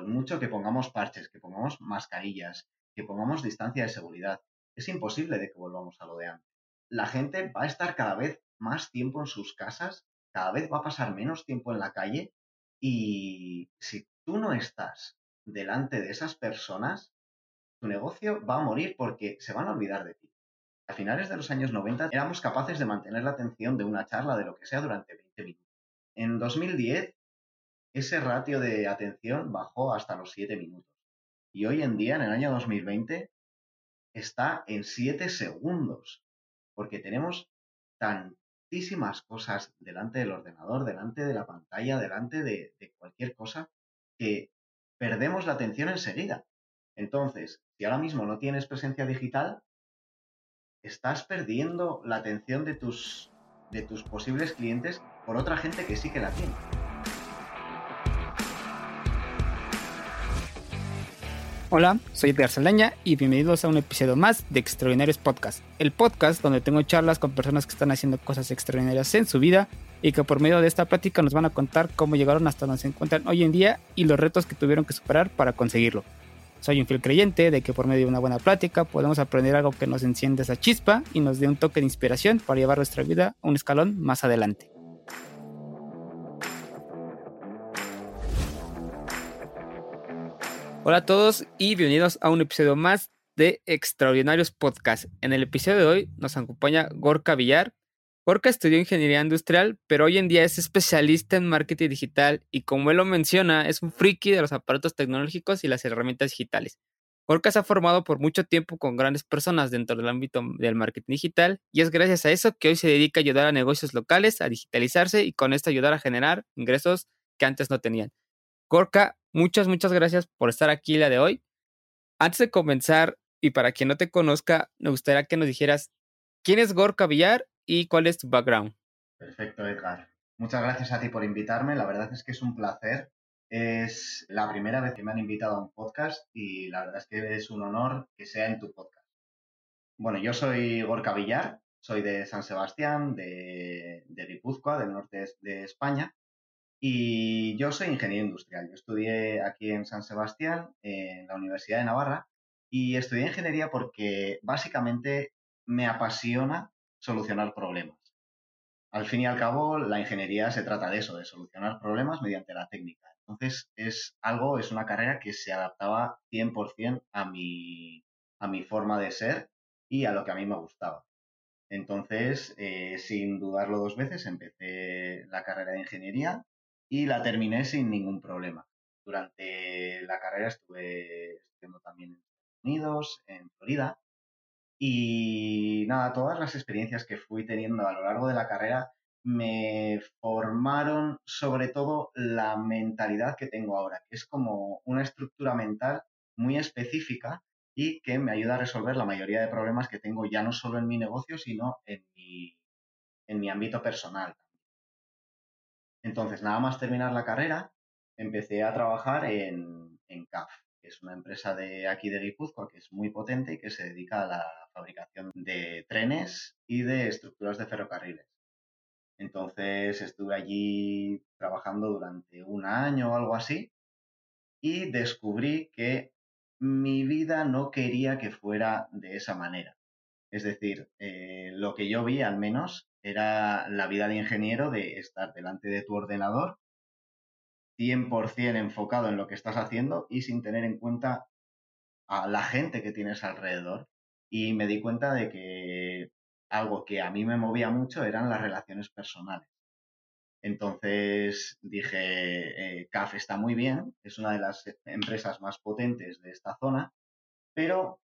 por mucho que pongamos parches, que pongamos mascarillas, que pongamos distancia de seguridad, es imposible de que volvamos a lo de antes. La gente va a estar cada vez más tiempo en sus casas, cada vez va a pasar menos tiempo en la calle y si tú no estás delante de esas personas, tu negocio va a morir porque se van a olvidar de ti. A finales de los años 90 éramos capaces de mantener la atención de una charla de lo que sea durante 20 minutos. En 2010 ese ratio de atención bajó hasta los 7 minutos. Y hoy en día, en el año 2020, está en 7 segundos. Porque tenemos tantísimas cosas delante del ordenador, delante de la pantalla, delante de, cualquier cosa, que perdemos la atención enseguida. Entonces, si ahora mismo no tienes presencia digital, estás perdiendo la atención de tus posibles clientes por otra gente que sí que la tiene. Hola, soy Edgar Saldaña y bienvenidos a un episodio más de Extraordinarios Podcast, el podcast donde tengo charlas con personas que están haciendo cosas extraordinarias en su vida y que por medio de esta plática nos van a contar cómo llegaron hasta donde se encuentran hoy en día y los retos que tuvieron que superar para conseguirlo. Soy un fiel creyente de que por medio de una buena plática podemos aprender algo que nos enciende esa chispa y nos dé un toque de inspiración para llevar nuestra vida un escalón más adelante. Hola a todos y bienvenidos a un episodio más de Extraordinarios Podcast. En el episodio de hoy nos acompaña Gorka Villar. Gorka estudió ingeniería industrial, pero hoy en día es especialista en marketing digital y como él lo menciona, es un friki de los aparatos tecnológicos y las herramientas digitales. Gorka se ha formado por mucho tiempo con grandes personas dentro del ámbito del marketing digital y es gracias a eso que hoy se dedica a ayudar a negocios locales a digitalizarse y con esto ayudar a generar ingresos que antes no tenían. Gorka, muchas, muchas gracias por estar aquí la de hoy. Antes de comenzar, y para quien no te conozca, me gustaría que nos dijeras quién es Gorka Villar y cuál es tu background. Perfecto, Edgar. Muchas gracias a ti por invitarme. La verdad es que es un placer. Es la primera vez que me han invitado a un podcast y la verdad es que es un honor que sea en tu podcast. Bueno, yo soy Gorka Villar, soy de San Sebastián, de, de Guipúzcoa, del norte de España, y yo soy ingeniero industrial. Yo estudié aquí en San Sebastián, en la Universidad de Navarra, y estudié ingeniería porque básicamente me apasiona solucionar problemas. Al fin y al cabo, la ingeniería se trata de eso, de solucionar problemas mediante la técnica. Entonces, es algo, es una carrera que se adaptaba 100% a mi, a mi forma de ser y a lo que a mí me gustaba. Entonces, eh, sin dudarlo dos veces, empecé la carrera de ingeniería y la terminé sin ningún problema. Durante la carrera estuve estudiando también en Estados Unidos, en Florida, y nada, todas las experiencias que fui teniendo a lo largo de la carrera me formaron sobre todo la mentalidad que tengo ahora, que es como una estructura mental muy específica y que me ayuda a resolver la mayoría de problemas que tengo ya no solo en mi negocio, sino en mi, en mi ámbito personal. Entonces, nada más terminar la carrera, empecé a trabajar en, CAF, que es una empresa de aquí de Guipúzcoa que es muy potente y que se dedica a la fabricación de trenes y de estructuras de ferrocarriles. Entonces estuve allí trabajando durante un año o algo así y descubrí que mi vida no quería que fuera de esa manera. Es decir, eh, lo que yo vi al menos era la vida de ingeniero de estar delante de tu ordenador 100% enfocado en lo que estás haciendo y sin tener en cuenta a la gente que tienes alrededor. Y me di cuenta de que algo que a mí me movía mucho eran las relaciones personales. Entonces dije, eh, CAF está muy bien, es una de las empresas más potentes de esta zona, pero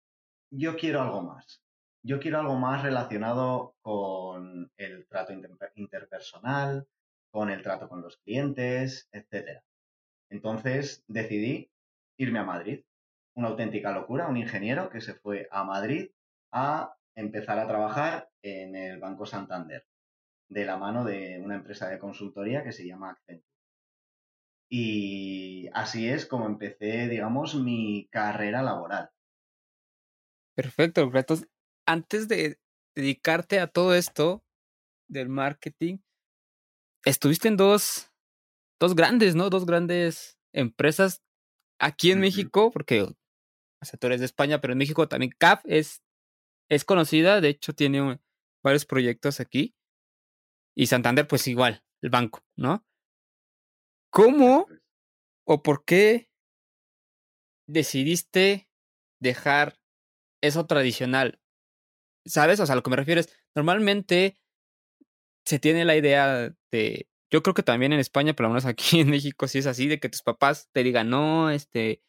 yo quiero algo más yo quiero algo más relacionado con el trato interpersonal, con el trato con los clientes, etc. Entonces decidí irme a Madrid. Una auténtica locura, un ingeniero que se fue a Madrid a empezar a trabajar en el Banco Santander, de la mano de una empresa de consultoría que se llama Accenture. Y así es como empecé, digamos, mi carrera laboral. Perfecto, antes de dedicarte a todo esto del marketing, estuviste en dos, dos grandes, ¿no? Dos grandes empresas aquí en México, porque o sea, tú eres de España, pero en México también CAF es, es conocida, de hecho tiene varios proyectos aquí. Y Santander, pues igual, el banco, ¿no? ¿Cómo o por qué decidiste dejar eso tradicional? ¿Sabes? O sea, a lo que me refiero es, normalmente se tiene la idea de, yo creo que también en España, por lo menos aquí en México, sí es así, de que tus papás te digan, no, este,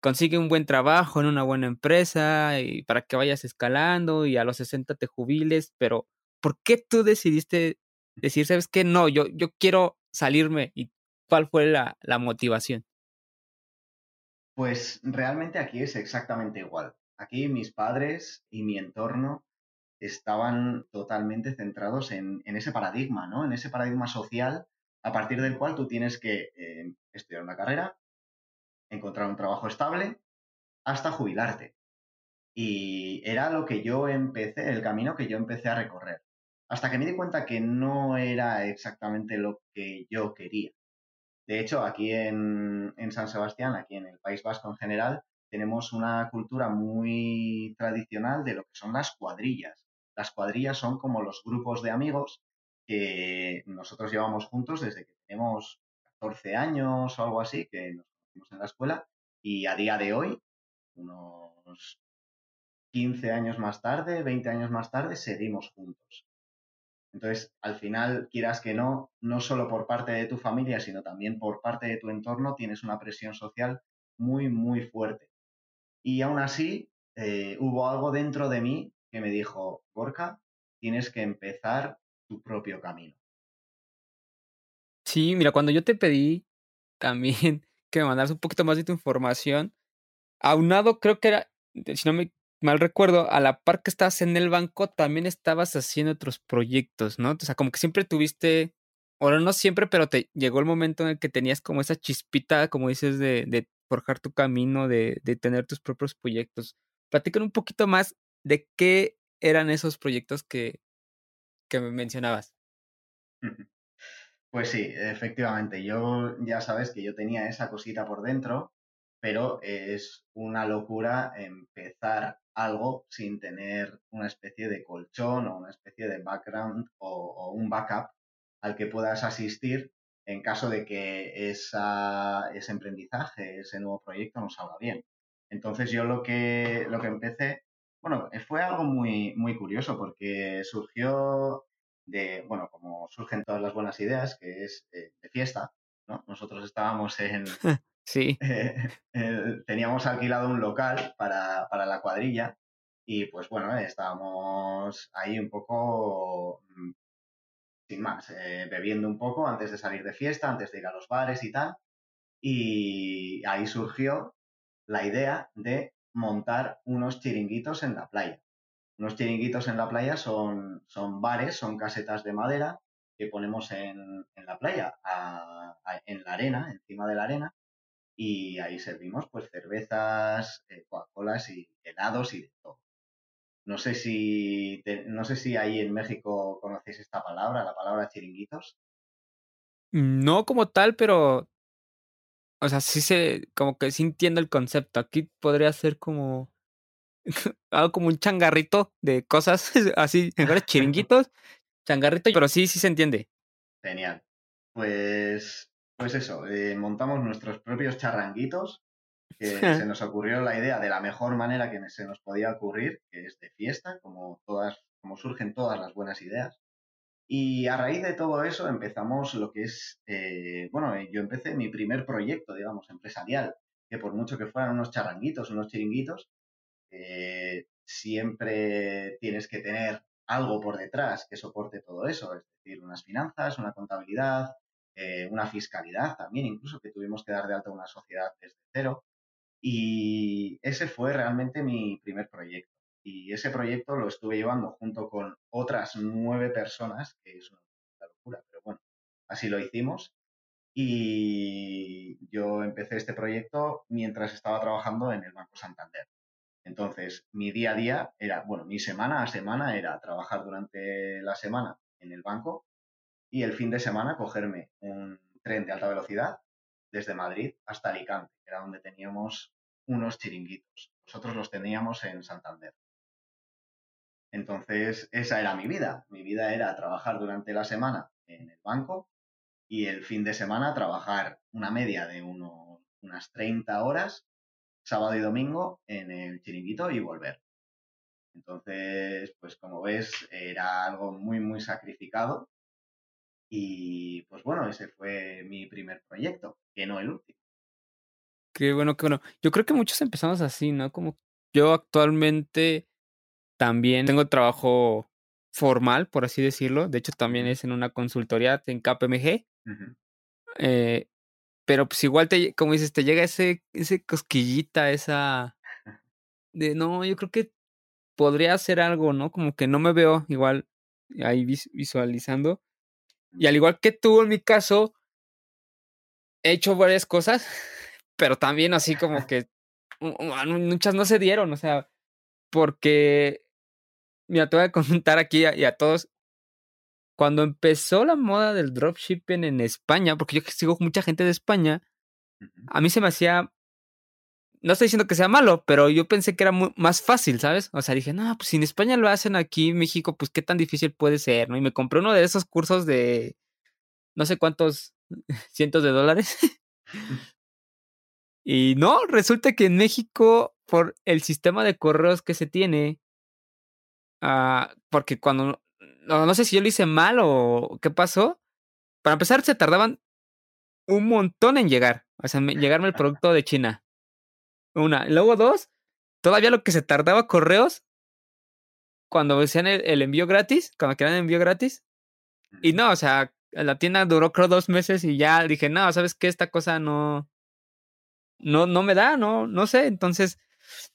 consigue un buen trabajo en una buena empresa y para que vayas escalando y a los 60 te jubiles, pero ¿por qué tú decidiste decir, sabes qué? No, yo, yo quiero salirme y cuál fue la, la motivación? Pues realmente aquí es exactamente igual. Aquí mis padres y mi entorno estaban totalmente centrados en, ese paradigma, ¿no? En ese paradigma social a partir del cual tú tienes que eh, estudiar una carrera, encontrar un trabajo estable, hasta jubilarte. Y era lo que yo empecé, el camino que yo empecé a recorrer. Hasta que me di cuenta que no era exactamente lo que yo quería. De hecho, aquí en, en San Sebastián, aquí en el País Vasco en general, tenemos una cultura muy tradicional de lo que son las cuadrillas. Las cuadrillas son como los grupos de amigos que nosotros llevamos juntos desde que tenemos 14 años o algo así, que nos conocimos en la escuela, y a día de hoy, unos 15 años más tarde, 20 años más tarde, seguimos juntos. Entonces, al final, quieras que no, no solo por parte de tu familia, sino también por parte de tu entorno, tienes una presión social muy, muy fuerte. Y aún así, eh, hubo algo dentro de mí que me dijo, Gorka, tienes que empezar tu propio camino. Sí, mira, cuando yo te pedí también que me mandaras un poquito más de tu información, aunado creo que era, si no me mal recuerdo, a la par que estabas en el banco, también estabas haciendo otros proyectos, ¿no? O sea, como que siempre tuviste, ahora no siempre, pero te llegó el momento en el que tenías como esa chispita, como dices, de, forjar tu camino, de, de tener tus propios proyectos. Platican un poquito más de qué eran esos proyectos que, que me mencionabas. Pues sí, efectivamente. Yo ya sabes que yo tenía esa cosita por dentro, pero es una locura empezar algo sin tener una especie de colchón o una especie de background o, un backup al que puedas asistir en caso de que ese emprendizaje, ese nuevo proyecto no salga bien. Entonces yo lo que, lo que empecé bueno, eh, fue algo muy, muy curioso porque surgió de, bueno, como surgen todas las buenas ideas, que es eh, de fiesta, ¿no? Nosotros estábamos en... sí. Eh, teníamos alquilado un local para, la cuadrilla y pues bueno, estábamos ahí un poco, mm, sin más, bebiendo un poco antes de salir de fiesta, antes de ir a los bares y tal. Y ahí surgió la idea de montar unos chiringuitos en la playa. Unos chiringuitos en la playa son, son bares, son casetas de madera que ponemos en, la playa, en la arena, encima de la arena, y ahí servimos pues cervezas, eh, Coca-Colas y helados y de todo. No sé si no sé si ahí en México conocéis esta palabra, la palabra chiringuitos. No como tal, pero o sea, sí se, como que sí entiendo el concepto. Aquí podría ser como algo como un changarrito de cosas así, en chiringuitos, changarrito, pero sí, sí se entiende. Genial. Pues, pues eso, eh, montamos nuestros propios charranguitos, que se nos ocurrió la idea de la mejor manera que se nos podía ocurrir, que es de fiesta, como todas, como surgen todas las buenas ideas. Y a raíz de todo eso empezamos lo que es, eh, bueno, eh, yo empecé mi primer proyecto, digamos, empresarial, que por mucho que fueran unos charranguitos, unos chiringuitos, eh, siempre tienes que tener algo por detrás que soporte todo eso, es decir, unas finanzas, una contabilidad, una fiscalidad también, incluso que tuvimos que dar de alta una sociedad desde cero. Y ese fue realmente mi primer proyecto. Y ese proyecto lo estuve llevando junto con otras nueve personas, que es una locura, pero bueno, así lo hicimos. Y yo empecé este proyecto mientras estaba trabajando en el Banco Santander. Entonces, mi día a día era, bueno, mi semana a semana era trabajar durante la semana en el banco y el fin de semana cogerme un tren de alta velocidad desde Madrid hasta Alicante, que era donde teníamos unos chiringuitos. Nosotros los teníamos en Santander. Entonces, esa era mi vida. Mi vida era trabajar durante la semana en el banco y el fin de semana trabajar una media de unas 30 horas, sábado y domingo, en el chiringuito y volver. Entonces, pues como ves, era algo muy, muy sacrificado. Y pues bueno, ese fue mi primer proyecto, que no el último. Qué bueno, qué bueno. Yo creo que muchos empezamos así, ¿no? Como yo actualmente también tengo trabajo formal, por así decirlo. De hecho, también es en una consultoría en KPMG. eh, pero pues igual te, como dices, te llega ese, ese cosquillita, esa de no, yo creo que podría hacer algo, ¿no? Como que no me veo igual ahí visualizando. Y al igual que tú, en mi caso, he hecho varias cosas, pero también así como que muchas no se dieron, o sea, porque, mira, te voy a contar aquí y a, todos, cuando empezó la moda del dropshipping en España, porque yo sigo mucha gente de España, a mí se me hacía no estoy diciendo que sea malo, pero yo pensé que era más fácil, ¿sabes? O sea, dije, no, pues si en España lo hacen aquí en México, pues qué tan difícil puede ser, ¿no? Y me compré uno de esos cursos de no sé cuántos cientos de dólares. y no, resulta que en México, por el sistema de correos que se tiene, uh, porque cuando, no, no sé si yo lo hice mal o qué pasó, para empezar se tardaban un montón en llegar, o sea, llegarme el producto de China. Una. Luego dos, todavía lo que se tardaba correos cuando decían el, envío gratis, cuando querían envío gratis. Y no, o sea, la tienda duró creo dos meses y ya dije, no, ¿sabes qué? Esta cosa no, no, no me da, no, no sé. Entonces,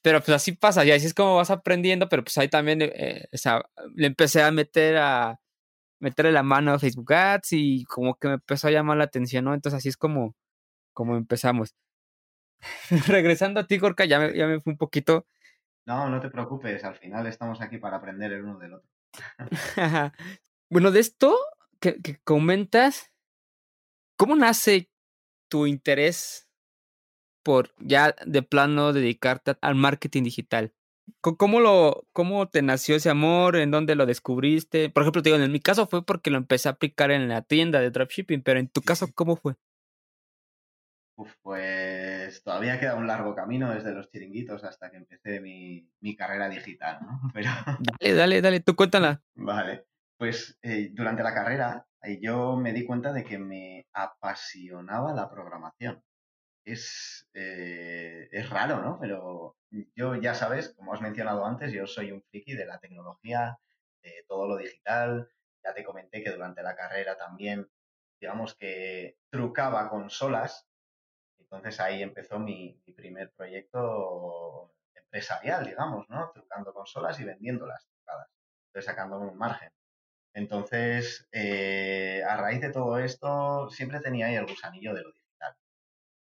pero pues así pasa, y así es como vas aprendiendo, pero pues ahí también, eh, o sea, le empecé a meter a, meterle la mano a Facebook Ads y como que me empezó a llamar la atención, ¿no? Entonces así es como, como empezamos. regresando a ti, Gorka, ya me, ya me fui un poquito. No, no te preocupes, al final estamos aquí para aprender el uno del otro. bueno, de esto que, comentas, ¿cómo nace tu interés por ya de plano dedicarte al marketing digital? ¿Cómo, lo, ¿Cómo te nació ese amor? ¿En dónde lo descubriste? Por ejemplo, te digo, en mi caso fue porque lo empecé a aplicar en la tienda de dropshipping, pero en tu caso, ¿cómo fue? pues todavía queda un largo camino desde los chiringuitos hasta que empecé mi, carrera digital, ¿no? Pero... Dale, dale, dale, tú cuéntala. Vale, pues eh, durante la carrera yo me di cuenta de que me apasionaba la programación. Es, eh, es raro, ¿no? Pero yo ya sabes, como has mencionado antes, yo soy un friki de la tecnología, de todo lo digital. Ya te comenté que durante la carrera también, digamos que trucaba consolas entonces ahí empezó mi, primer proyecto empresarial, digamos, ¿no? Trucando consolas y vendiéndolas trucadas, entonces sacándome un margen. Entonces, eh, a raíz de todo esto, siempre tenía ahí el gusanillo de lo digital.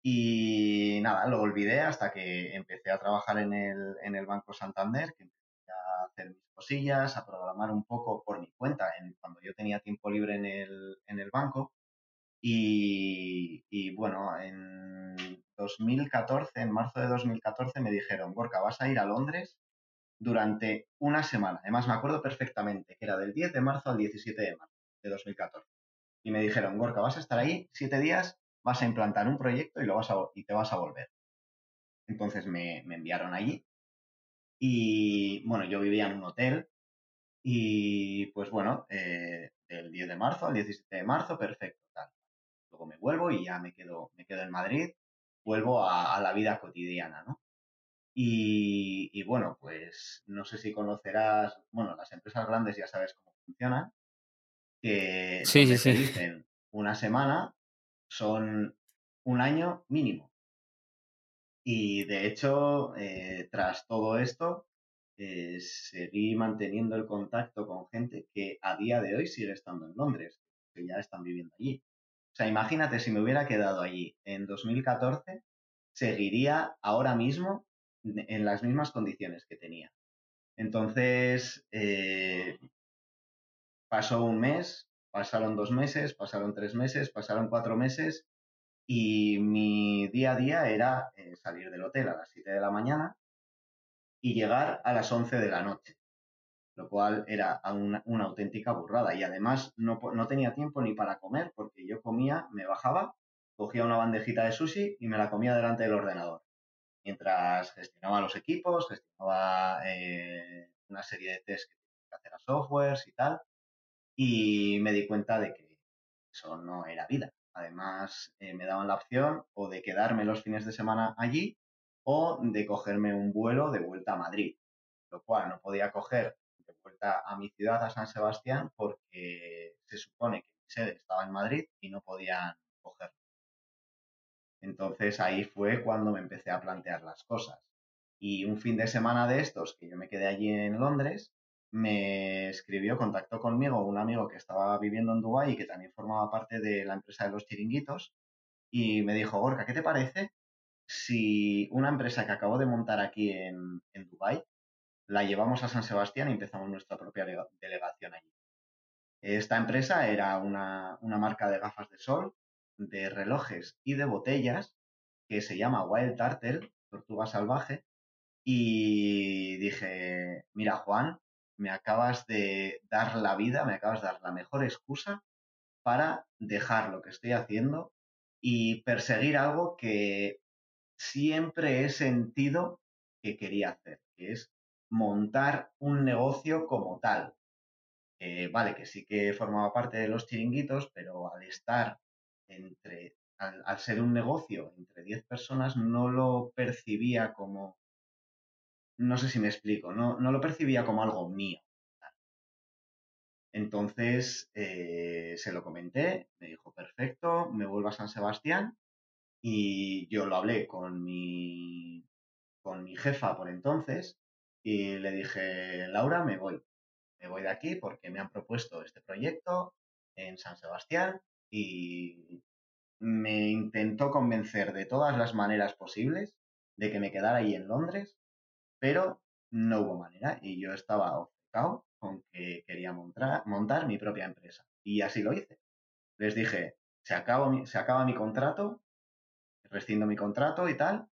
Y nada, lo olvidé hasta que empecé a trabajar en el, en el Banco Santander, que empecé a hacer mis cosillas, a programar un poco por mi cuenta, en, cuando yo tenía tiempo libre en el, en el banco. Y, bueno, en 2014, en marzo de 2014, me dijeron, Gorka, vas a ir a Londres durante una semana. Además, me acuerdo perfectamente que era del 10 de marzo al 17 de marzo de 2014. Y me dijeron, Gorka, vas a estar ahí siete días, vas a implantar un proyecto y, lo vas a, y te vas a volver. Entonces me, enviaron allí. Y bueno, yo vivía en un hotel. Y pues bueno, eh, del 10 de marzo al 17 de marzo, perfecto luego me vuelvo y ya me quedo, me quedo en Madrid, vuelvo a, la vida cotidiana, ¿no? Y, bueno, pues no sé si conocerás, bueno, las empresas grandes ya sabes cómo funcionan, que sí, sí, sí. dicen una semana son un año mínimo. Y de hecho, eh, tras todo esto, eh, seguí manteniendo el contacto con gente que a día de hoy sigue estando en Londres, que ya están viviendo allí. O sea, imagínate si me hubiera quedado allí en 2014, seguiría ahora mismo en las mismas condiciones que tenía. Entonces, eh, pasó un mes, pasaron dos meses, pasaron tres meses, pasaron cuatro meses Y mi día a día era eh, salir del hotel a las 7 de la mañana y llegar a las 11 de la noche, lo cual era una, auténtica burrada. Y además no, tenía tiempo ni para comer porque yo comía, me bajaba, cogía una bandejita de sushi y me la comía delante del ordenador. Mientras gestionaba los equipos, gestionaba eh, una serie de test que tenía que hacer a softwares y tal, y me di cuenta de que eso no era vida. Además, eh, me daban la opción o de quedarme los fines de semana allí o de cogerme un vuelo de vuelta a Madrid, lo cual no podía coger de vuelta a mi ciudad, a San Sebastián, porque se supone que mi sede estaba en Madrid y no podían cogerlo. Entonces ahí fue cuando me empecé a plantear las cosas. Y un fin de semana de estos, que yo me quedé allí en Londres, me escribió, contactó conmigo un amigo que estaba viviendo en Dubái y que también formaba parte de la empresa de los chiringuitos y me dijo, Gorka, ¿qué te parece si una empresa que acabo de montar aquí en, en Dubái la llevamos a San Sebastián y empezamos nuestra propia delegación allí? Esta empresa era una, una marca de gafas de sol, de relojes y de botellas que se llama Wild Turtle, Tortuga Salvaje, y dije, mira Juan, me acabas de dar la vida, me acabas de dar la mejor excusa para dejar lo que estoy haciendo y perseguir algo que siempre he sentido que quería hacer, que es montar un negocio como tal. vale, que sí que formaba parte de los chiringuitos, pero al estar entre, al, ser un negocio entre 10 personas, no lo percibía como no sé si me explico, no, no lo percibía como algo mío. Entonces eh, se lo comenté, me dijo, perfecto, me vuelvo a San Sebastián y yo lo hablé con mi, con mi jefa por entonces y le dije, Laura, me voy, me voy de aquí porque me han propuesto este proyecto en San Sebastián y me intentó convencer de todas las maneras posibles de que me quedara ahí en Londres pero no hubo manera y yo estaba ofuscado con que quería montar, montar mi propia empresa. Y así lo hice. Les dije, se acaba, mi, se acaba mi contrato, rescindo mi contrato y tal,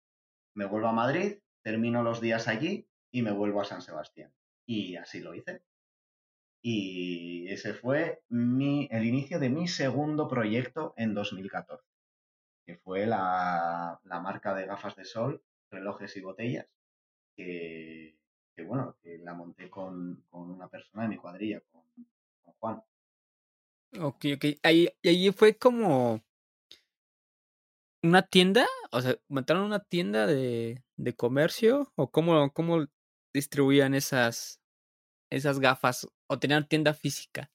me vuelvo a Madrid, termino los días allí y me vuelvo a San Sebastián. Y así lo hice. Y ese fue mi, el inicio de mi segundo proyecto en 2014, que fue la, la marca de gafas de sol, relojes y botellas, que, bueno, que la monté con, una persona de mi cuadrilla, con, Juan. Ok, ok. Ahí, ahí fue como una tienda, o sea, montaron una tienda de, de comercio o cómo, cómo distribuían esas, esas gafas o tenían tienda física.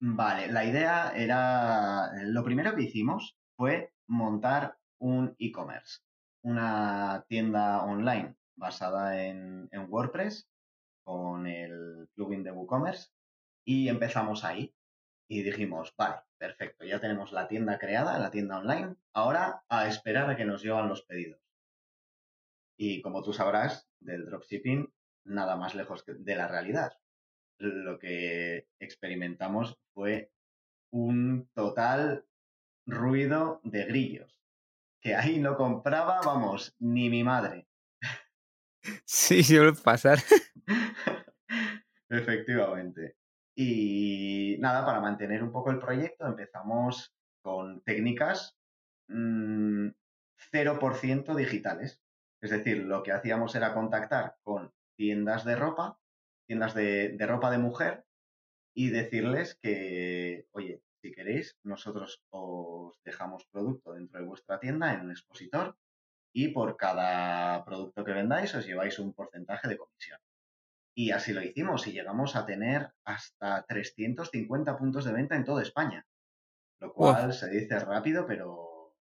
Vale, la idea era, lo primero que hicimos fue montar un e-commerce, una tienda online basada en, WordPress con el plugin de WooCommerce y empezamos ahí y dijimos, vale, perfecto, ya tenemos la tienda creada, la tienda online, ahora a esperar a que nos llevan los pedidos. Y como tú sabrás, del dropshipping, nada más lejos de la realidad. Lo que experimentamos fue un total ruido de grillos, que ahí no compraba, vamos, ni mi madre. Sí, suele pasar. Efectivamente. Y nada, para mantener un poco el proyecto empezamos con técnicas 0% mm, digitales. Es decir, lo que hacíamos era contactar con tiendas de ropa, tiendas de, de ropa de mujer, y decirles que, oye, si queréis, nosotros os dejamos producto dentro de vuestra tienda en un expositor y por cada producto que vendáis os lleváis un porcentaje de comisión. Y así lo hicimos y llegamos a tener hasta 350 puntos de venta en toda España, lo cual se dice rápido, pero,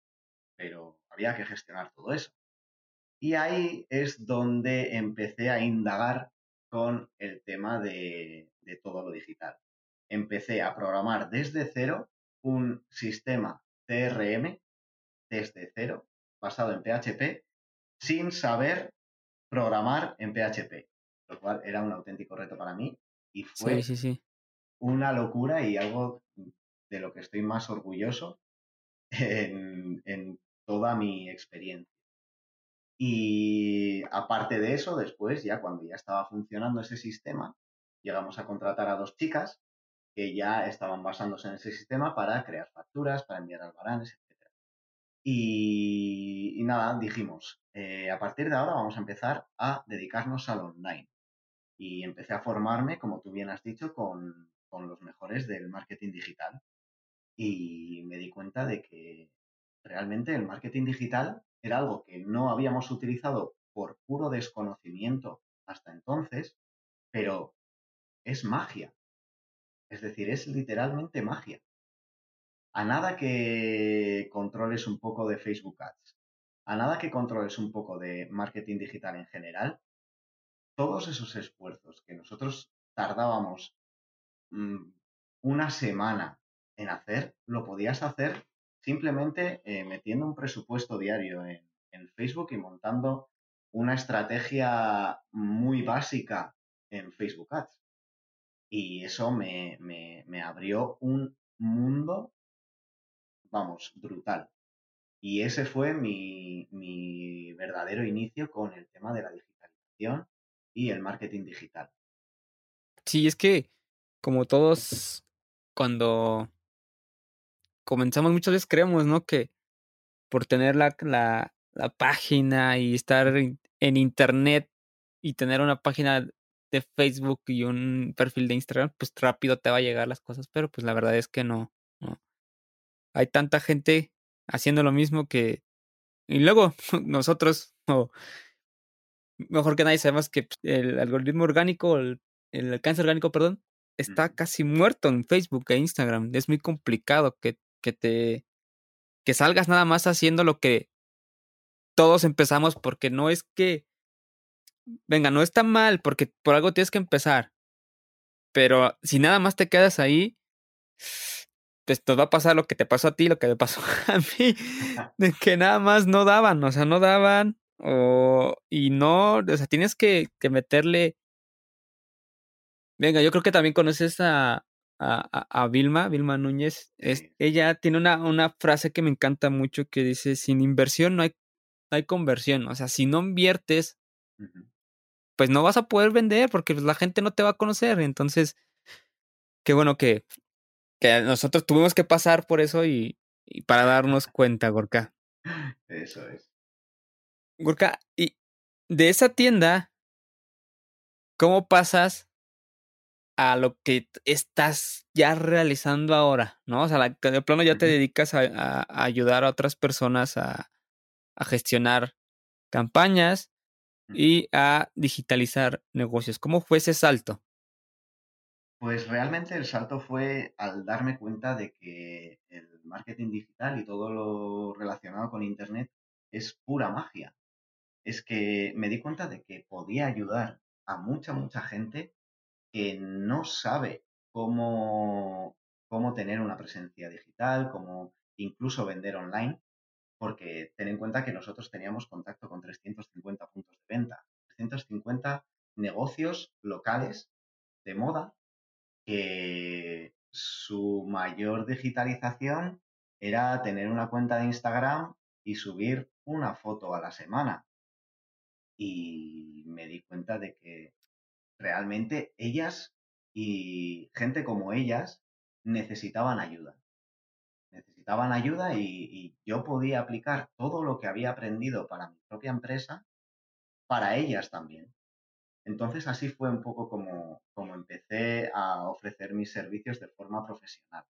pero había que gestionar todo eso. Y ahí es donde empecé a indagar con el tema de, de todo lo digital. Empecé a programar desde cero un sistema CRM desde cero basado en PHP sin saber programar en PHP, lo cual era un auténtico reto para mí y fue una locura y algo de lo que estoy más orgulloso en, toda mi experiencia. Y aparte de eso, después, ya cuando ya estaba funcionando ese sistema, llegamos a contratar a dos chicas que ya estaban basándose en ese sistema para crear facturas, para enviar albaranes, Y, nada, dijimos, eh, a partir de ahora vamos a empezar a dedicarnos al online. Y empecé a formarme, como tú bien has dicho, con, con los mejores del marketing digital. Y me di cuenta de que realmente el marketing digital era algo que no habíamos utilizado por puro desconocimiento hasta entonces, pero es magia. Es decir, es literalmente magia. A nada que controles un poco de Facebook Ads, a nada que controles un poco de marketing digital en general, todos esos esfuerzos que nosotros tardábamos mm, una semana en hacer, lo podías hacer simplemente eh, metiendo un presupuesto diario en, Facebook y montando una estrategia muy básica en Facebook Ads. Y eso me, abrió un mundo, vamos, brutal. Y ese fue mi, mi, verdadero inicio con el tema de la digitalización y el marketing digital. Sí, es que como todos, cuando comenzamos muchas veces creemos, ¿no? Que por tener la, la, la página y estar en, internet y tener una página de Facebook y un perfil de Instagram, pues rápido te va a llegar las cosas, pero pues la verdad es que no. Hay tanta gente haciendo lo mismo que... Y luego nosotros, o mejor que nadie, sabemos que pues, el algoritmo orgánico, el, el alcance orgánico, perdón, está casi muerto en Facebook e Instagram. Es muy complicado que que te que salgas nada más haciendo lo que todos empezamos porque no es que venga, no está mal porque por algo tienes que empezar. Pero si nada más te quedas ahí, pues te va a pasar lo que te pasó a ti, lo que me pasó a mí, de que nada más no daban, o sea, no daban, o, y no, o sea, tienes que, que meterle. Venga, yo creo que también conoces a, a, Vilma, Vilma Núñez. Es, ella tiene una, una frase que me encanta mucho que dice, sin inversión no hay, hay conversión. O sea, si no inviertes, pues no vas a poder vender porque pues, la gente no te va a conocer. Entonces, qué bueno que, que nosotros tuvimos que pasar por eso y, y para darnos cuenta, Gorka. Eso es. Gorka, y de esa tienda, ¿cómo pasas a lo que estás ya realizando ahora, ¿no? O sea, de plano ya te dedicas a, ayudar a otras personas a, a gestionar campañas y a digitalizar negocios. ¿Cómo fue ese salto? Pues realmente el salto fue al darme cuenta de que el marketing digital y todo lo relacionado con Internet es pura magia. Es que me di cuenta de que podía ayudar a mucha, mucha gente que no sabe cómo, cómo tener una presencia digital, cómo incluso vender online, porque ten en cuenta que nosotros teníamos contacto con 350 puntos de venta, 350 negocios locales de moda que su mayor digitalización era tener una cuenta de Instagram y subir una foto a la semana. Y me di cuenta de que realmente ellas y gente como ellas necesitaban ayuda. Necesitaban ayuda y, yo podía aplicar todo lo que había aprendido para mi propia empresa para ellas también. Entonces así fue un poco como, como empecé a ofrecer mis servicios de forma profesional.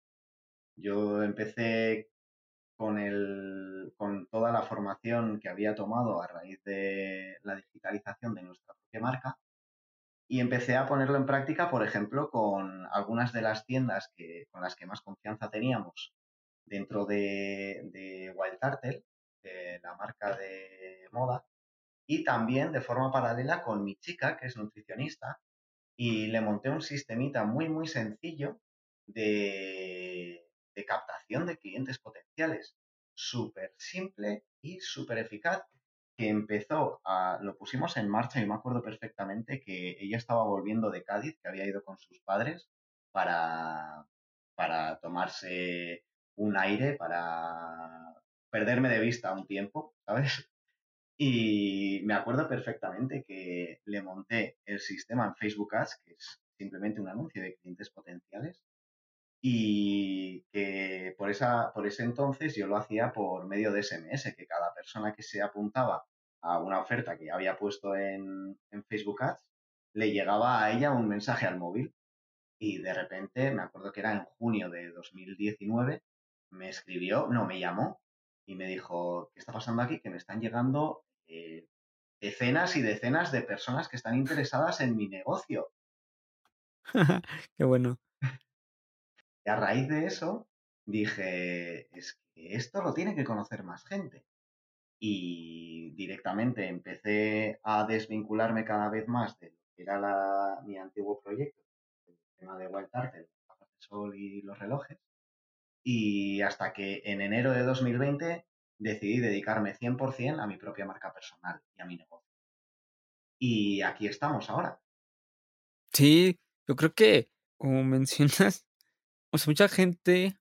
Yo empecé con, el, con toda la formación que había tomado a raíz de la digitalización de nuestra propia marca y empecé a ponerlo en práctica, por ejemplo, con algunas de las tiendas que, con las que más confianza teníamos dentro de, de Wild Turtle, de la marca de moda, y también de forma paralela con mi chica, que es nutricionista, y le monté un sistemita muy, muy sencillo de, captación de clientes potenciales. Súper simple y súper eficaz que empezó a, lo pusimos en marcha y me acuerdo perfectamente que ella estaba volviendo de Cádiz, que había ido con sus padres para, para tomarse un aire para perderme de vista un tiempo, ¿sabes? Y me acuerdo perfectamente que le monté el sistema en Facebook Ads, que es simplemente un anuncio de clientes potenciales, y que por, esa, por ese entonces yo lo hacía por medio de SMS, que cada persona que se apuntaba a una oferta que había puesto en, en Facebook Ads, le llegaba a ella un mensaje al móvil. Y de repente, me acuerdo que era en junio de 2019, me escribió, no, me llamó y me dijo, ¿qué está pasando aquí? Que me están llegando eh, decenas y decenas de personas que están interesadas en mi negocio. Qué bueno. Y a raíz de eso dije, es que esto lo tiene que conocer más gente. Y directamente empecé a desvincularme cada vez más de lo que era la, mi antiguo proyecto, el tema de Wild Art, el sol y los relojes. Y hasta que en enero de 2020 decidí dedicarme 100% a mi propia marca personal y a mi negocio. Y aquí estamos ahora. Sí, yo creo que, como mencionas, o sea, mucha gente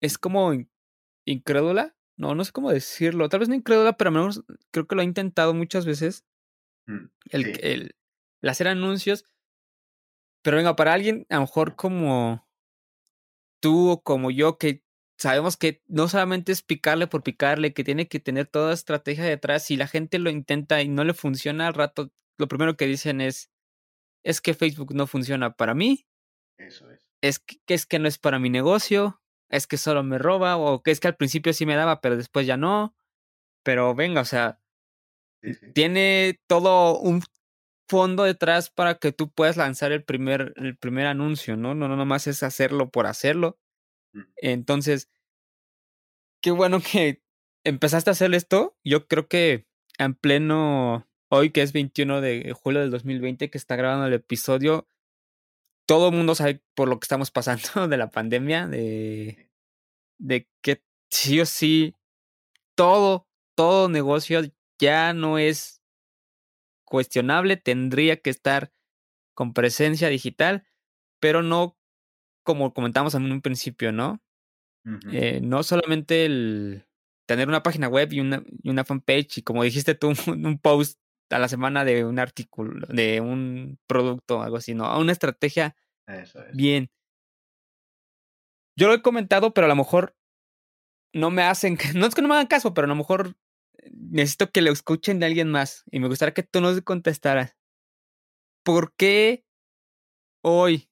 es como incrédula. No, no sé cómo decirlo. Tal vez no incrédula, pero al menos creo que lo ha intentado muchas veces. Mm, el, el, el hacer anuncios. Pero venga, para alguien, a lo mejor como tú o como yo, que sabemos que no solamente es picarle por picarle, que tiene que tener toda estrategia detrás. Si la gente lo intenta y no le funciona al rato, lo primero que dicen es, es que Facebook no funciona para mí. Eso es. Es que, es que no es para mi negocio, es que solo me roba, o que es que al principio sí me daba, pero después ya no. Pero venga, o sea, tiene todo un fondo detrás para que tú puedas lanzar el primer, el primer anuncio, ¿no? No, no nomás es hacerlo por hacerlo. Entonces, qué bueno que empezaste a hacer esto. Yo creo que en pleno, hoy que es 21 de julio del 2020 que está grabando el episodio, todo el mundo sabe por lo que estamos pasando de la pandemia, de, de que sí o sí, todo, todo negocio ya no es cuestionable, tendría que estar con presencia digital, pero no como comentamos en un principio, ¿no? eh, no solamente el tener una página web y una, y una fanpage y como dijiste tú, un post a la semana de un artículo, de un producto, algo así, ¿no? Una estrategia bien. Yo lo he comentado, pero a lo mejor no me hacen, no es que no me hagan caso, pero a lo mejor necesito que lo escuchen de alguien más y me gustaría que tú nos contestaras. ¿Por qué hoy,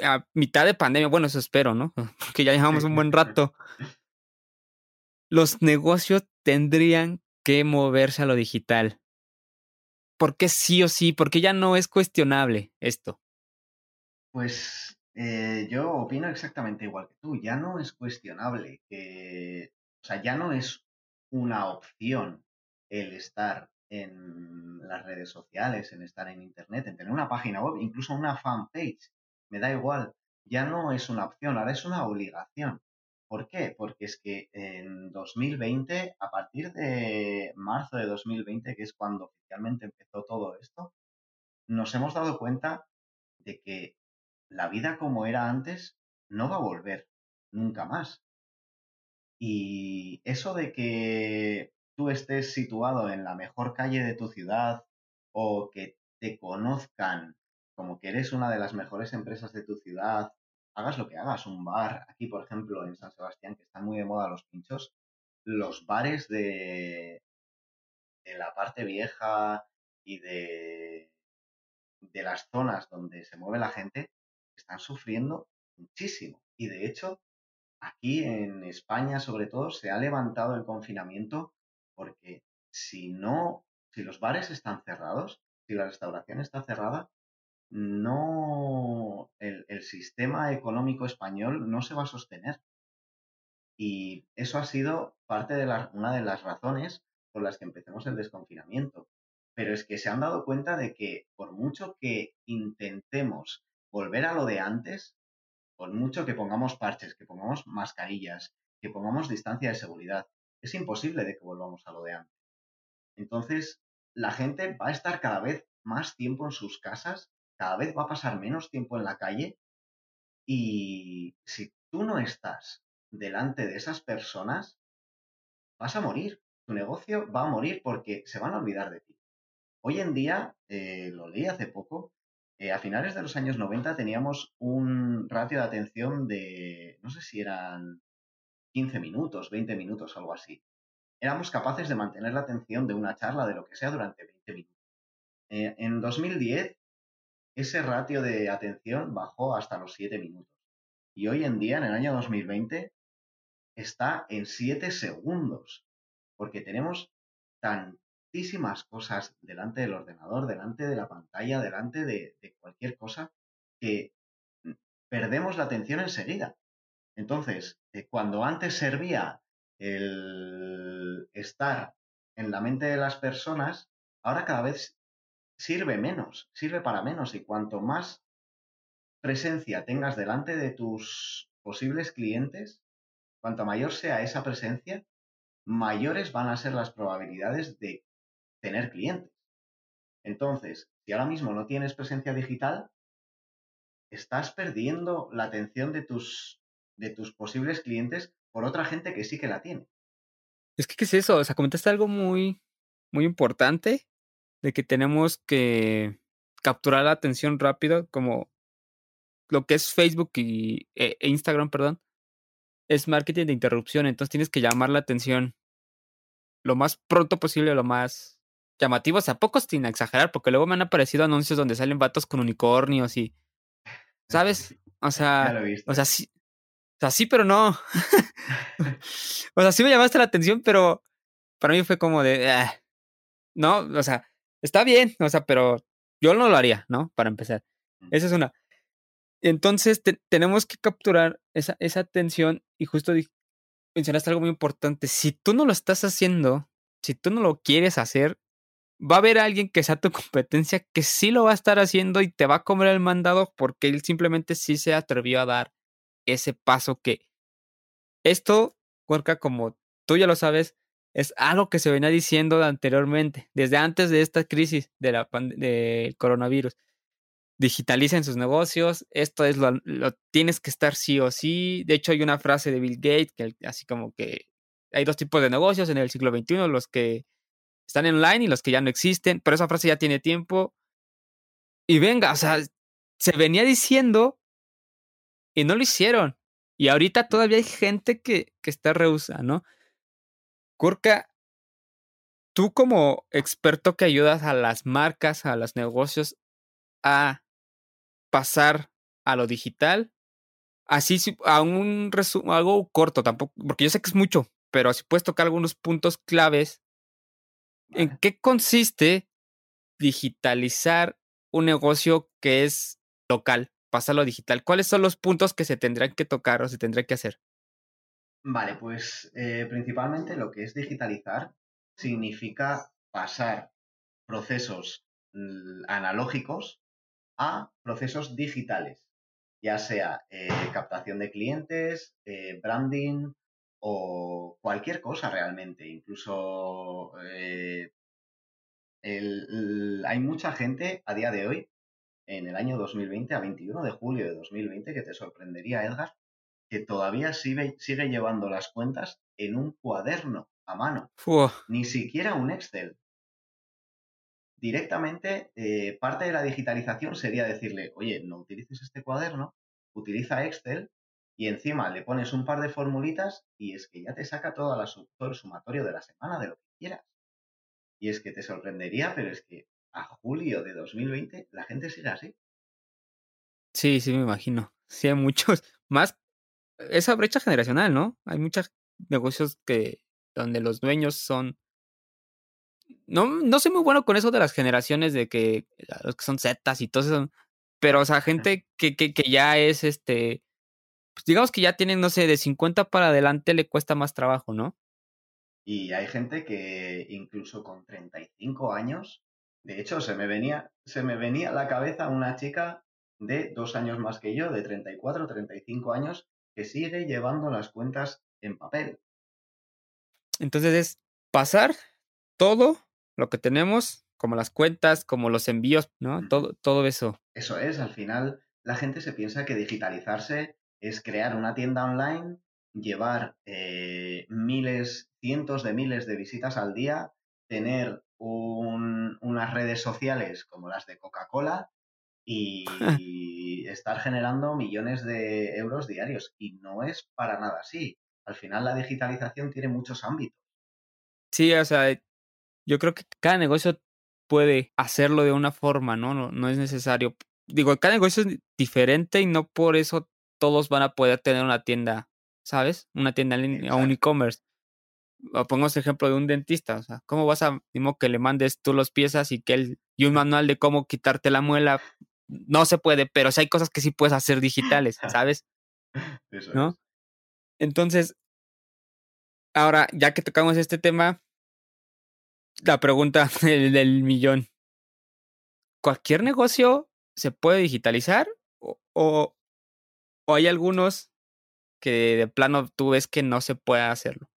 a mitad de pandemia, bueno, eso espero, ¿no? Porque ya llevamos un buen rato. Los negocios tendrían que moverse a lo digital. ¿Por qué sí o sí? Porque ya no es cuestionable esto. Pues eh, yo opino exactamente igual que tú. Ya no es cuestionable que, o sea, ya no es una opción el estar en las redes sociales, en estar en Internet, en tener una página web, incluso una fanpage me da igual, ya no es una opción, ahora es una obligación. ¿Por qué? Porque es que en 2020, a partir de marzo de 2020, que es cuando oficialmente empezó todo esto, nos hemos dado cuenta de que la vida como era antes no va a volver nunca más. Y eso de que tú estés situado en la mejor calle de tu ciudad o que te conozcan como que eres una de las mejores empresas de tu ciudad, hagas lo que hagas, un bar, aquí por ejemplo en San Sebastián, que están muy de moda los pinchos, los bares de, de la parte vieja y de, de las zonas donde se mueve la gente están sufriendo muchísimo. Y de hecho, aquí en España sobre todo se ha levantado el confinamiento porque si no, si los bares están cerrados, si la restauración está cerrada, no, el, sistema económico español no se va a sostener. Y eso ha sido parte de una de las razones por las que empecemos el desconfinamiento. Pero es que se han dado cuenta de que por mucho que intentemos volver a lo de antes, por mucho que pongamos parches, que pongamos mascarillas, que pongamos distancia de seguridad, es imposible de que volvamos a lo de antes. Entonces, la gente va a estar cada vez más tiempo en sus casas cada vez va a pasar menos tiempo en la calle y si tú no estás delante de esas personas, vas a morir. Tu negocio va a morir porque se van a olvidar de ti. Hoy en día, eh, lo leí hace poco, eh, a finales de los años 90 teníamos un ratio de atención de, no sé si eran 15 minutos, 20 minutos, algo así. Éramos capaces de mantener la atención de una charla, de lo que sea, durante 20 minutos. Eh, en 2010, ese ratio de atención bajó hasta los 7 minutos. Y hoy en día, en el año 2020, está en 7 segundos. Porque tenemos tantísimas cosas delante del ordenador, delante de la pantalla, delante de, cualquier cosa, que perdemos la atención enseguida. Entonces, eh, cuando antes servía el estar en la mente de las personas, ahora cada vez sirve menos, sirve para menos y cuanto más presencia tengas delante de tus posibles clientes, cuanto mayor sea esa presencia, mayores van a ser las probabilidades de tener clientes. Entonces, si ahora mismo no tienes presencia digital, estás perdiendo la atención de tus de tus posibles clientes por otra gente que sí que la tiene. Es que, ¿qué es eso? O sea, comentaste algo muy, muy importante de que tenemos que capturar la atención rápido, como lo que es Facebook y e, e Instagram, perdón, es marketing de interrupción. Entonces tienes que llamar la atención lo más pronto posible, lo más llamativo. O sea, pocos sin exagerar, porque luego me han aparecido anuncios donde salen vatos con unicornios y. ¿Sabes? O sea, o sea, sí, o sea, sí, pero no. o sea, sí me llamaste la atención, pero para mí fue como de, ah, no, o sea, está bien, o sea, pero yo no lo haría, ¿no? Para empezar. Esa es una. Entonces, tenemos que capturar esa, esa atención y justo mencionaste algo muy importante. Si tú no lo estás haciendo, si tú no lo quieres hacer, va a haber alguien que sea tu competencia que sí lo va a estar haciendo y te va a comer el mandado porque él simplemente sí se atrevió a dar ese paso que esto, Cuerca, como tú ya lo sabes, es algo que se venía diciendo anteriormente, desde antes de esta crisis de del coronavirus. Digitalicen sus negocios, esto es lo, lo, tienes que estar sí o sí. De hecho, hay una frase de Bill Gates que así como que hay dos tipos de negocios en el siglo XXI, los que están online y los que ya no existen, pero esa frase ya tiene tiempo. Y venga, o sea, se venía diciendo y no lo hicieron. Y ahorita todavía hay gente que, que está rehúsa, ¿no? Kurka, tú como experto que ayudas a las marcas, a los negocios a pasar a lo digital, así a un resumen, algo corto tampoco, porque yo sé que es mucho, pero así puedes tocar algunos puntos claves. ¿En qué consiste digitalizar un negocio que es local? pasarlo digital, ¿cuáles son los puntos que se tendrán que tocar o se tendrá que hacer? Vale, pues eh, principalmente lo que es digitalizar significa pasar procesos analógicos a procesos digitales, ya sea eh, captación de clientes, eh, branding o cualquier cosa realmente. Incluso hay mucha gente a día de hoy en el año 2020, a 21 de julio de 2020, que te sorprendería, Edgar, que todavía sigue, sigue llevando las cuentas en un cuaderno a mano. Ni siquiera un Excel. Directamente, eh, parte de la digitalización sería decirle, oye, no utilices este cuaderno, utiliza Excel y encima le pones un par de formulitas y es que ya te saca toda la, todo el sumatorio de la semana de lo que quieras. Y es que te sorprendería, pero es que a julio de 2020 la gente sigue así. Sí, sí, me imagino. Sí, hay muchos. Más esa brecha generacional, ¿no? Hay muchos negocios que donde los dueños son. No, no soy muy bueno con eso de las generaciones de que los que son zetas y todo eso. Pero, o sea, gente que, que, que ya es este. Pues digamos que ya tienen, no sé, de 50 para adelante le cuesta más trabajo, ¿no? Y hay gente que incluso con 35 años de hecho, se me venía, se me venía a la cabeza una chica de dos años más que yo, de 34, 35 años, que sigue llevando las cuentas en papel. Entonces es pasar todo lo que tenemos, como las cuentas, como los envíos, ¿no? Todo, todo eso. Eso es, al final la gente se piensa que digitalizarse es crear una tienda online llevar eh, miles, cientos de miles de visitas al día, tener unas redes sociales como las de Coca-Cola y estar generando millones de euros diarios. Y no es para nada así. Al final la digitalización tiene muchos ámbitos. Sí, o sea, yo creo que cada negocio puede hacerlo de una forma, ¿no? No, no es necesario. Digo, cada negocio es diferente y no por eso todos van a poder tener una tienda, ¿sabes? Una tienda en línea, un e-commerce. Pongamos ejemplo de un dentista, o sea, ¿cómo vas a, que le mandes tú los piezas y que él, y un manual de cómo quitarte la muela? No se puede, pero sí hay cosas que sí puedes hacer digitales, ¿sabes? ¿No? Entonces, ahora, ya que tocamos este tema, la pregunta del, millón. ¿Cualquier negocio se puede digitalizar? O, o, hay algunos que de plano tú ves que no se puede hacerlo?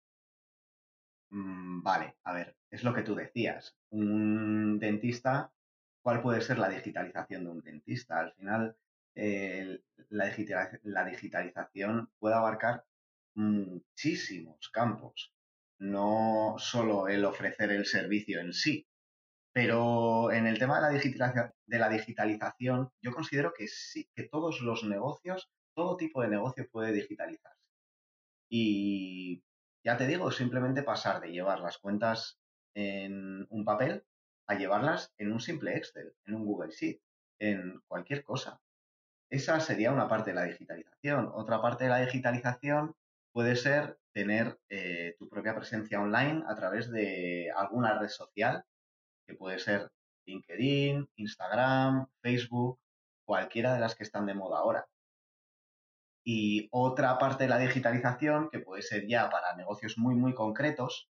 Mm, vale, a ver, es lo que tú decías. Un dentista, ¿cuál puede ser la digitalización de un dentista? Al final, la, digitalización puede abarcar muchísimos campos no solo el ofrecer el servicio en sí. Pero en el tema de la, de la digitalización, yo considero que sí, que todos los negocios, todo tipo de negocio puede digitalizarse. Y ya te digo, simplemente pasar de llevar las cuentas en un papel a llevarlas en un simple Excel, en un Google Sheet, en cualquier cosa. Esa sería una parte de la digitalización. Otra parte de la digitalización puede ser tener eh, tu propia presencia online a través de alguna red social, que puede ser LinkedIn, Instagram, Facebook, cualquiera de las que están de moda ahora. Y otra parte de la digitalización, que puede ser ya para negocios muy, muy concretos,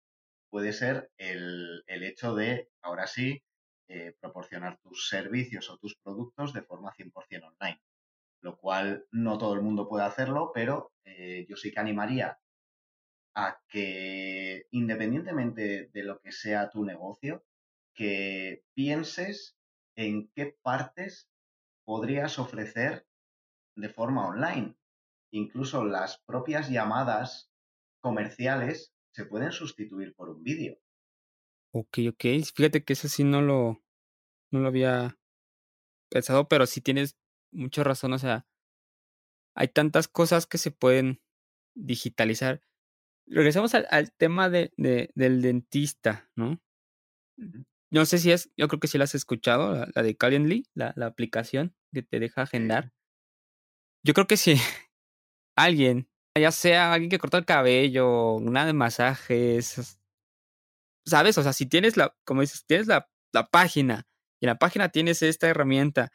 puede ser el, hecho de, ahora sí, eh, proporcionar tus servicios o tus productos de forma 100% online. Lo cual no todo el mundo puede hacerlo, pero eh, yo sí que animaría a que independientemente de lo que sea tu negocio, que pienses en qué partes podrías ofrecer de forma online. Incluso las propias llamadas comerciales se pueden sustituir por un vídeo. Ok, ok. Fíjate que eso sí no lo, no lo había pensado, pero sí tienes mucha razón. O sea, hay tantas cosas que se pueden digitalizar regresamos al, tema de, del dentista, ¿no? No sé si es, yo creo que sí la has escuchado, la, de Calendly, la, la, aplicación que te deja agendar. Yo creo que si alguien, ya sea alguien que corta el cabello, una de masajes, ¿sabes? O sea, si tienes la, como dices, tienes la, la página y en la página tienes esta herramienta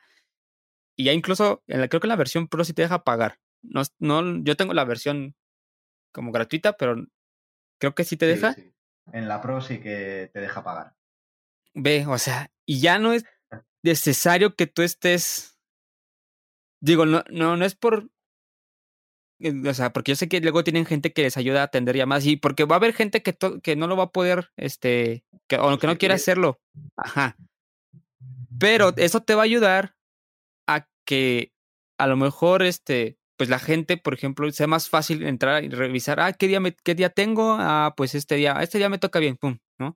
y ya incluso, en la, creo que en la versión Pro sí te deja pagar. No, no, yo tengo la versión como gratuita, pero creo que sí te deja. En la Pro sí que te deja pagar. Ve, o sea, y ya no es necesario que tú estés. Digo, no, no, no es por. O sea, porque yo sé que luego tienen gente que les ayuda a atender llamadas y porque va a haber gente que, que no lo va a poder, este, que, o que no quiere hacerlo. Ajá. Pero eso te va a ayudar a que a lo mejor, este, pues la gente, por ejemplo, sea más fácil entrar y revisar, ah, ¿qué día, me, qué día tengo? Ah, pues este día, este día me toca bien, pum, ¿no?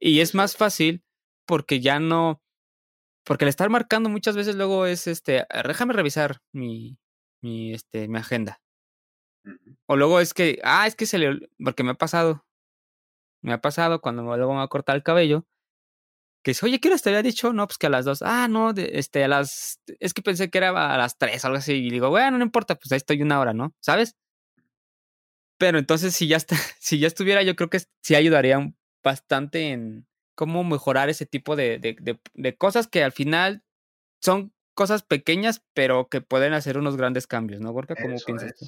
Y es más fácil porque ya no, porque el estar marcando muchas veces luego es, este, déjame revisar mi, mi, este, mi agenda. O luego es que, ah, es que se le, porque me ha pasado, me ha pasado cuando luego me va a cortar el cabello, que dice, oye, ¿qué hora te había dicho? No, pues que a las dos. Ah, no, este, a las. Es que pensé que era a las tres, algo así. Y digo, bueno, no importa, pues ahí estoy una hora, ¿no? ¿Sabes? Pero entonces, si ya está, si ya estuviera, yo creo que sí ayudaría bastante en cómo mejorar ese tipo de, de, de, cosas que al final son cosas pequeñas, pero que pueden hacer unos grandes cambios, ¿no, Gorka? ¿Cómo piensas tú?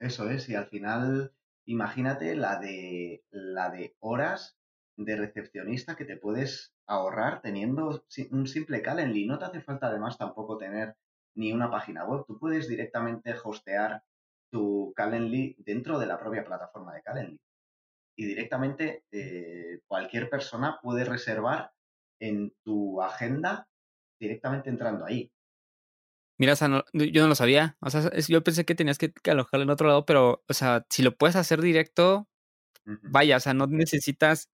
Eso es, y al final, imagínate la de la de horas de recepcionista que te puedes ahorrar teniendo un simple Calendly. No te hace falta además tampoco tener ni una página web. Tú puedes directamente hostear tu Calendly dentro de la propia plataforma de Calendly. Y directamente eh, cualquier persona puede reservar en tu agenda directamente entrando ahí. Mira, o sea, yo no lo sabía. O sea, yo pensé que tenías que, alojarlo en otro lado, pero, o sea, si lo puedes hacer directo, vaya, o sea, no necesitas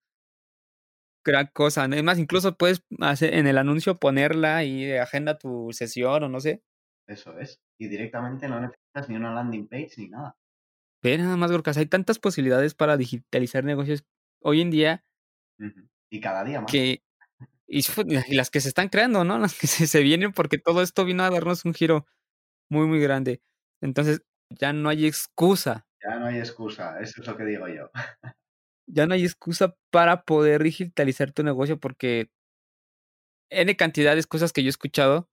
gran cosa. Además, incluso puedes hacer en el anuncio ponerla y agenda tu sesión o no sé. Eso es. Y directamente no necesitas ni una landing page ni nada. Ve nada más, Gorkas, hay tantas posibilidades para digitalizar negocios hoy en día. Y cada día más. Que, y, las que se están creando, ¿no? Las que se, vienen porque todo esto vino a darnos un giro muy, muy grande. Entonces, ya no hay excusa. Ya no hay excusa, eso es lo que digo yo. ya no hay excusa para poder digitalizar tu negocio porque N cantidad de cosas que yo he escuchado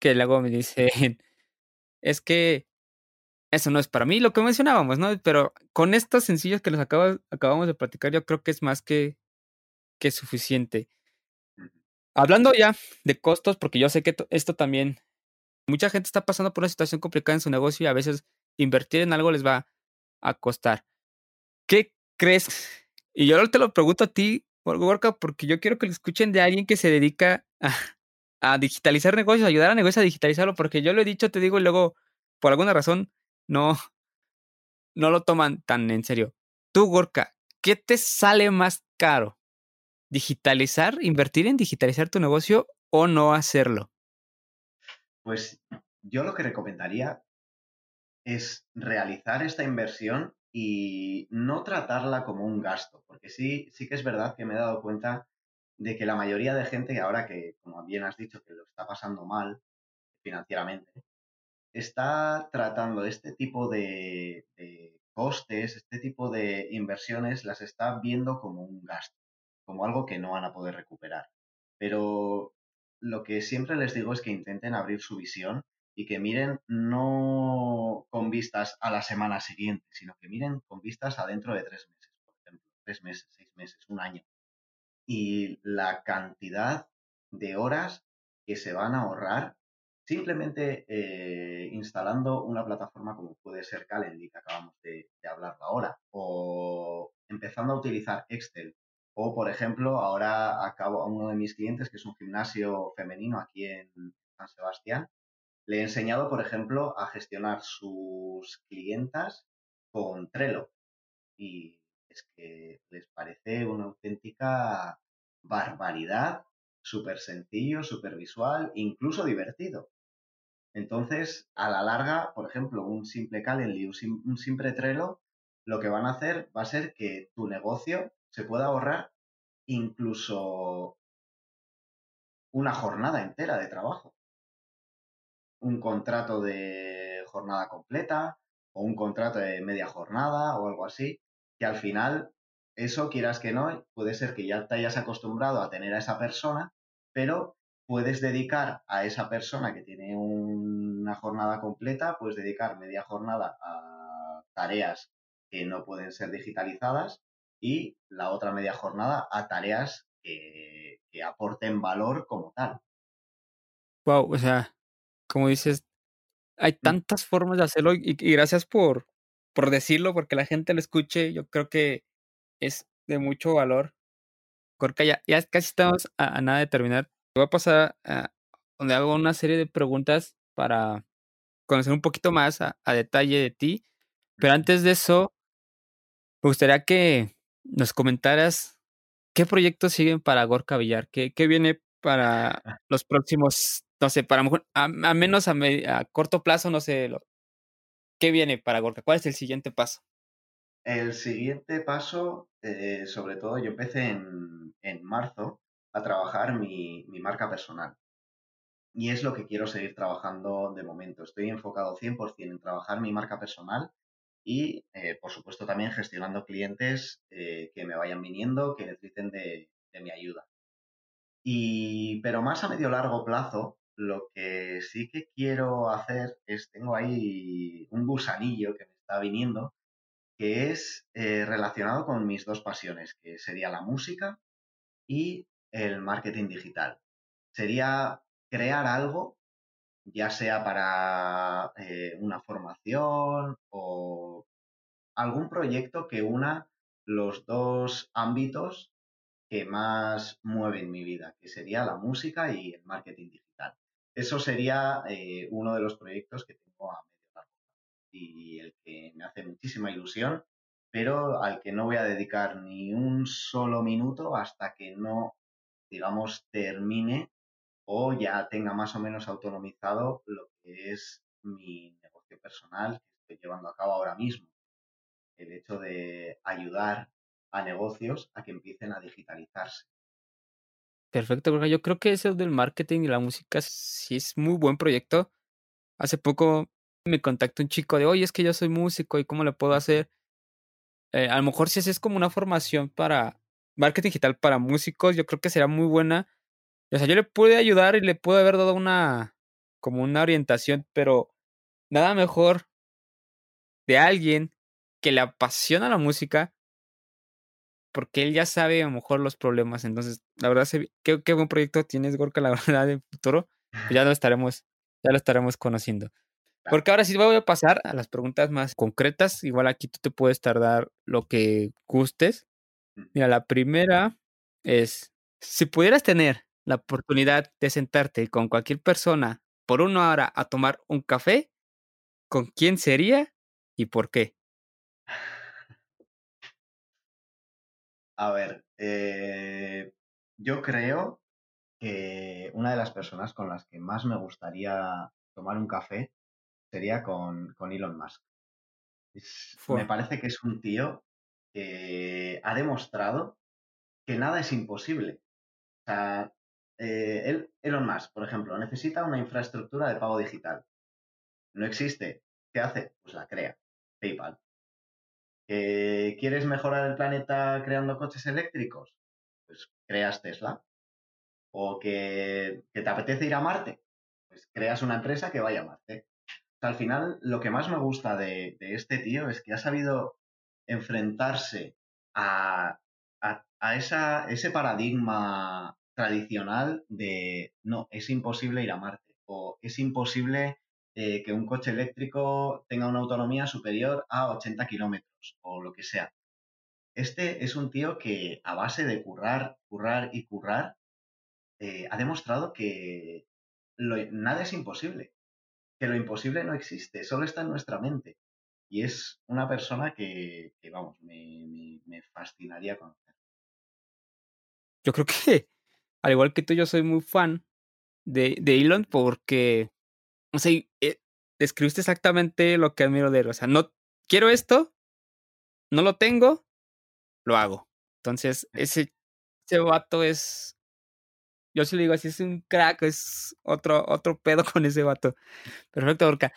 que luego me dicen, es que eso no es para mí, lo que mencionábamos, ¿no? Pero con estos sencillos que los acabamos de platicar, yo creo que es más que, que suficiente. Hablando ya de costos, porque yo sé que esto también, mucha gente está pasando por una situación complicada en su negocio y a veces invertir en algo les va a costar. ¿Qué crees? Y yo te lo pregunto a ti, Gorka, porque yo quiero que lo escuchen de alguien que se dedica a, a digitalizar negocios, ayudar a negocios a digitalizarlo, porque yo lo he dicho, te digo, y luego, por alguna razón, no, no lo toman tan en serio. Tú, Gorka, ¿qué te sale más caro? ¿Digitalizar, invertir en digitalizar tu negocio o no hacerlo? Pues yo lo que recomendaría es realizar esta inversión y no tratarla como un gasto, porque sí, sí que es verdad que me he dado cuenta de que la mayoría de gente, ahora que, como bien has dicho, que lo está pasando mal financieramente, está tratando este tipo de, costes, este tipo de inversiones, las está viendo como un gasto, como algo que no van a poder recuperar. Pero lo que siempre les digo es que intenten abrir su visión y que miren no con vistas a la semana siguiente, sino que miren con vistas a dentro de tres meses, por ejemplo, tres meses, seis meses, un año y la cantidad de horas que se van a ahorrar simplemente eh, instalando una plataforma como puede ser Calendly, que acabamos de, hablar ahora, o empezando a utilizar Excel. O, por ejemplo, ahora acabo a uno de mis clientes, que es un gimnasio femenino aquí en San Sebastián, le he enseñado, por ejemplo, a gestionar sus clientas con Trello. Y es que les parece una auténtica barbaridad, súper sencillo, súper visual, incluso divertido. Entonces, a la larga, por ejemplo, un simple Calendly, un simple Trello, lo que van a hacer va a ser que tu negocio se pueda ahorrar incluso una jornada entera de trabajo. Un contrato de jornada completa o un contrato de media jornada o algo así, que al final, eso quieras que no, puede ser que ya te hayas acostumbrado a tener a esa persona, pero puedes dedicar a esa persona que tiene una jornada completa, puedes dedicar media jornada a tareas que no pueden ser digitalizadas y la otra media jornada a tareas que, aporten valor como tal. Wow, o sea, como dices, hay mm. tantas formas de hacerlo y gracias por, por decirlo, porque la gente lo escuche, yo creo que es de mucho valor. Porque ya, ya casi estamos a, nada de terminar. Voy a pasar a donde hago una serie de preguntas para conocer un poquito más a, detalle de ti. Pero antes de eso, me gustaría que nos comentaras qué proyectos siguen para Gorka Villar, qué, qué viene para los próximos, no sé, para a, a menos a, a corto plazo, no sé, lo, ¿Qué viene para Gorka? ¿Cuál es el siguiente paso? El siguiente paso, eh, sobre todo, yo empecé en, marzo a trabajar mi, marca personal. Y es lo que quiero seguir trabajando de momento. Estoy enfocado 100% en trabajar mi marca personal y, eh, por supuesto, también gestionando clientes eh, que me vayan viniendo, que necesiten de, de mi ayuda. Y, pero más a medio largo plazo, lo que sí que quiero hacer es, tengo ahí un gusanillo que me está viniendo, que es eh, relacionado con mis dos pasiones, que sería la música y el marketing digital. Sería crear algo, ya sea para eh, una formación o algún proyecto que una los dos ámbitos que más mueven mi vida, que sería la música y el marketing digital. eso sería eh, uno de los proyectos que tengo a medio largo y el que me hace muchísima ilusión, pero al que no voy a dedicar ni un solo minuto hasta que no, digamos, termine o ya tenga más o menos autonomizado lo que es mi negocio personal que estoy llevando a cabo ahora mismo. El hecho de ayudar a negocios a que empiecen a digitalizarse. Perfecto, porque yo creo que eso del marketing y la música sí es muy buen proyecto. Hace poco me contactó un chico de, oye, es que yo soy músico y cómo le puedo hacer. Eh, a lo mejor si es como una formación para marketing digital para músicos, yo creo que será muy buena. O sea, yo le pude ayudar y le pude haber dado una, como una orientación, pero nada mejor de alguien que le apasiona la música porque él ya sabe a lo mejor los problemas. Entonces, la verdad, qué, qué buen proyecto tienes, Gorka, la verdad, en futuro. Pues ya lo estaremos, ya lo estaremos conociendo. Porque ahora sí voy a pasar a las preguntas más concretas. Igual aquí tú te puedes tardar lo que gustes. Mira, la primera es, si pudieras tener la oportunidad de sentarte con cualquier persona por una hora a tomar un café, ¿con quién sería y por qué? A ver, eh, yo creo que una de las personas con las que más me gustaría tomar un café sería con, Elon Musk. me parece que es un tío que ha demostrado que nada es imposible. O sea, eh, Elon Musk, por ejemplo, necesita una infraestructura de pago digital. No existe. ¿Qué hace? Pues la crea. PayPal. ¿Quieres mejorar el planeta creando coches eléctricos? Pues creas Tesla. ¿O que, te apetece ir a Marte? Pues creas una empresa que vaya a Marte. al final, lo que más me gusta de, este tío es que ha sabido enfrentarse a, ese paradigma tradicional de no, es imposible ir a Marte o es imposible eh, que un coche eléctrico tenga una autonomía superior a 80 kilómetros o lo que sea. Este es un tío que a base de currar, currar y currar, eh, ha demostrado que nada es imposible, que lo imposible no existe, solo está en nuestra mente. Y es una persona que, vamos, me, me, fascinaría conocer. Yo creo que, al igual que tú, yo soy muy fan de, de Elon porque o sea, eh, describiste exactamente lo que admiro de él. O sea, no quiero esto, no lo tengo, lo hago. Entonces, ese, ese vato es. Yo sí le digo así, es un crack, es otro, otro pedo con ese vato. Perfecto, Orca.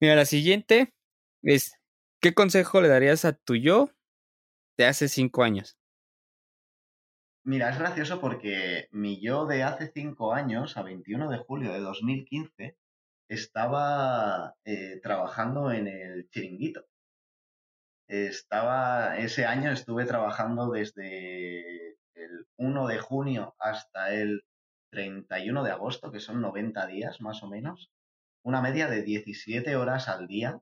Mira, la siguiente es: ¿qué consejo le darías a tu yo de hace cinco años? Mira, es gracioso porque mi yo de hace cinco años, a 21 de julio de 2015, estaba eh, trabajando en el chiringuito. Estaba, ese año estuve trabajando desde el 1 de junio hasta el 31 de agosto, que son 90 días más o menos, una media de 17 horas al día,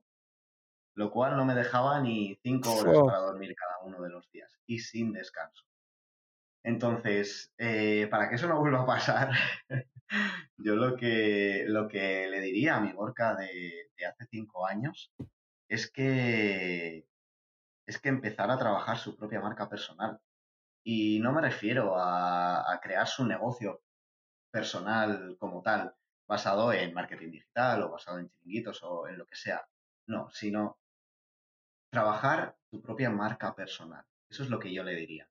lo cual no me dejaba ni 5 horas para dormir cada uno de los días y sin descanso. Entonces, eh, para que eso no vuelva a pasar, yo lo que, lo que le diría a mi Gorka de, hace cinco años es que, es que empezara a trabajar su propia marca personal. Y no me refiero a, crear su negocio personal como tal, basado en marketing digital o basado en chiringuitos o en lo que sea. No, sino trabajar tu propia marca personal. Eso es lo que yo le diría.